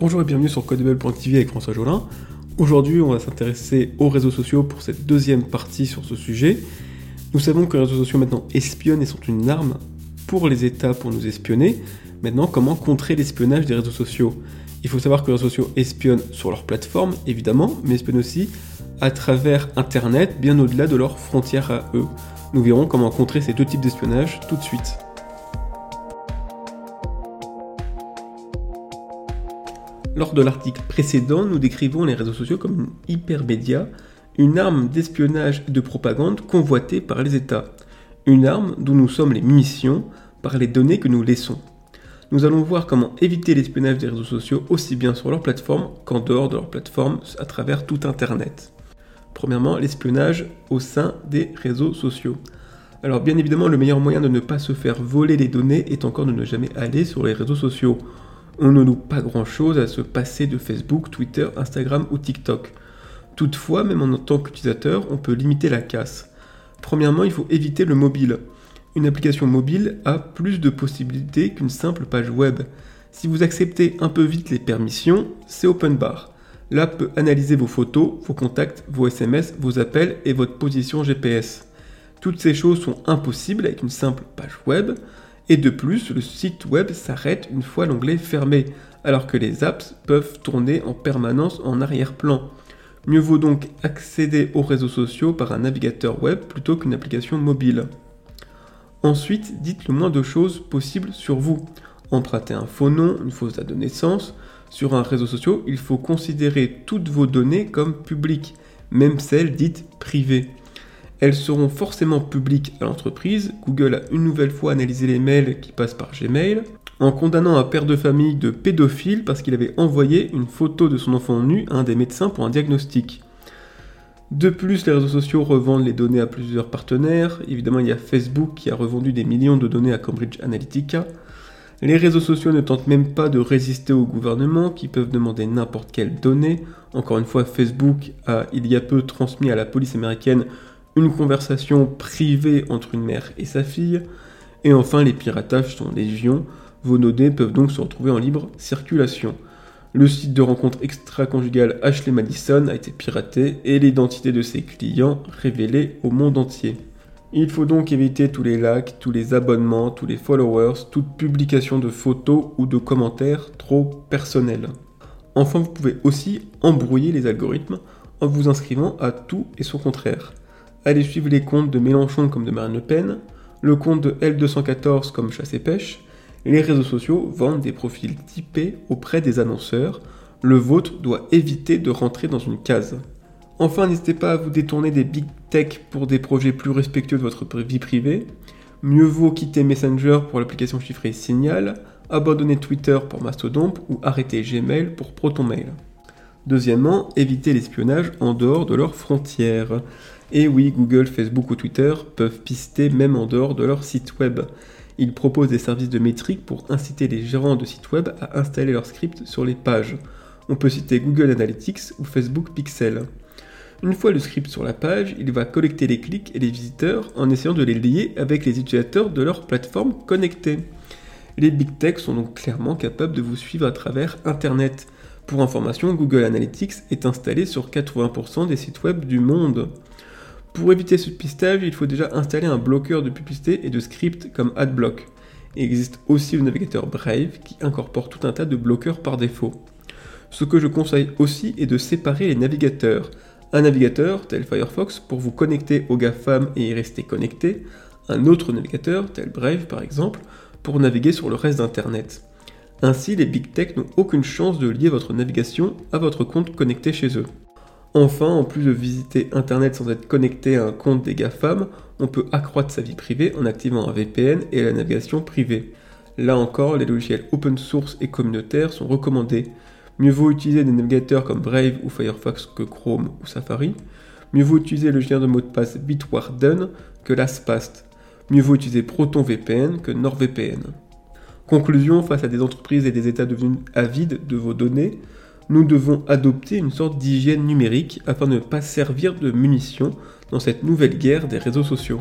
Bonjour et bienvenue sur Codable.tv avec François Jolin. Aujourd'hui, on va s'intéresser aux réseaux sociaux pour cette deuxième partie sur ce sujet. Nous savons que les réseaux sociaux maintenant espionnent et sont une arme pour les États pour nous espionner. Maintenant, comment contrer l'espionnage des réseaux sociaux? Il faut savoir que les réseaux sociaux espionnent sur leur plateforme, évidemment, mais espionnent aussi à travers Internet, bien au-delà de leurs frontières à eux. Nous verrons comment contrer ces deux types d'espionnage tout de suite. Lors de l'article précédent, nous décrivons les réseaux sociaux comme une hypermédia, une arme d'espionnage et de propagande convoitée par les États, une arme dont nous sommes les munitions par les données que nous laissons. Nous allons voir comment éviter l'espionnage des réseaux sociaux aussi bien sur leur plateforme qu'en dehors de leur plateforme à travers tout Internet. Premièrement, l'espionnage au sein des réseaux sociaux. Alors bien évidemment, le meilleur moyen de ne pas se faire voler les données est encore de ne jamais aller sur les réseaux sociaux on ne loupe pas grand-chose à se passer de Facebook, Twitter, Instagram ou TikTok. Toutefois, même en tant qu'utilisateur, on peut limiter la casse. Premièrement, il faut éviter le mobile. Une application mobile a plus de possibilités qu'une simple page web. Si vous acceptez un peu vite les permissions, c'est open bar. L'app peut analyser vos photos, vos contacts, vos SMS, vos appels et votre position GPS. Toutes ces choses sont impossibles avec une simple page web. Et de plus, le site web s'arrête une fois l'onglet fermé, alors que les apps peuvent tourner en permanence en arrière-plan. Mieux vaut donc accéder aux réseaux sociaux par un navigateur web plutôt qu'une application mobile. Ensuite, dites le moins de choses possibles sur vous. Empruntez un faux nom, une fausse date de naissance. Sur un réseau social, il faut considérer toutes vos données comme publiques, même celles dites privées elles seront forcément publiques à l'entreprise. Google a une nouvelle fois analysé les mails qui passent par Gmail en condamnant un père de famille de pédophile parce qu'il avait envoyé une photo de son enfant nu à un des médecins pour un diagnostic. De plus, les réseaux sociaux revendent les données à plusieurs partenaires. Évidemment, il y a Facebook qui a revendu des millions de données à Cambridge Analytica. Les réseaux sociaux ne tentent même pas de résister au gouvernement qui peuvent demander n'importe quelle donnée. Encore une fois, Facebook a il y a peu transmis à la police américaine une conversation privée entre une mère et sa fille, et enfin les piratages sont légion, vos données peuvent donc se retrouver en libre circulation. Le site de rencontre extra-conjugale Ashley Madison a été piraté et l'identité de ses clients révélée au monde entier. Il faut donc éviter tous les likes, tous les abonnements, tous les followers, toute publication de photos ou de commentaires trop personnels. Enfin, vous pouvez aussi embrouiller les algorithmes en vous inscrivant à tout et son contraire. Allez suivre les comptes de Mélenchon comme de Marine Le Pen, le compte de L214 comme Chasse et Pêche. Les réseaux sociaux vendent des profils typés auprès des annonceurs. Le vôtre doit éviter de rentrer dans une case. Enfin, n'hésitez pas à vous détourner des big tech pour des projets plus respectueux de votre vie privée. Mieux vaut quitter Messenger pour l'application chiffrée Signal, abandonner Twitter pour Mastodon ou arrêter Gmail pour ProtonMail. Deuxièmement, éviter l'espionnage en dehors de leurs frontières. Et oui, Google, Facebook ou Twitter peuvent pister même en dehors de leur site web. Ils proposent des services de métrique pour inciter les gérants de sites web à installer leur script sur les pages. On peut citer Google Analytics ou Facebook Pixel. Une fois le script sur la page, il va collecter les clics et les visiteurs en essayant de les lier avec les utilisateurs de leur plateforme connectée. Les big tech sont donc clairement capables de vous suivre à travers Internet. Pour information, Google Analytics est installé sur 80% des sites web du monde. Pour éviter ce pistage, il faut déjà installer un bloqueur de publicité et de scripts comme AdBlock. Il existe aussi le navigateur Brave qui incorpore tout un tas de bloqueurs par défaut. Ce que je conseille aussi est de séparer les navigateurs. Un navigateur tel Firefox pour vous connecter aux GAFAM et y rester connecté, un autre navigateur tel Brave par exemple pour naviguer sur le reste d'Internet. Ainsi, les big tech n'ont aucune chance de lier votre navigation à votre compte connecté chez eux. Enfin, en plus de visiter Internet sans être connecté à un compte des GAFAM, on peut accroître sa vie privée en activant un VPN et la navigation privée. Là encore, les logiciels open source et communautaires sont recommandés. Mieux vaut utiliser des navigateurs comme Brave ou Firefox que Chrome ou Safari. Mieux vaut utiliser le générateur de mot de passe Bitwarden que LastPass. Mieux vaut utiliser ProtonVPN que NordVPN. Conclusion, face à des entreprises et des États devenus avides de vos données, nous devons adopter une sorte d'hygiène numérique afin de ne pas servir de munitions dans cette nouvelle guerre des réseaux sociaux.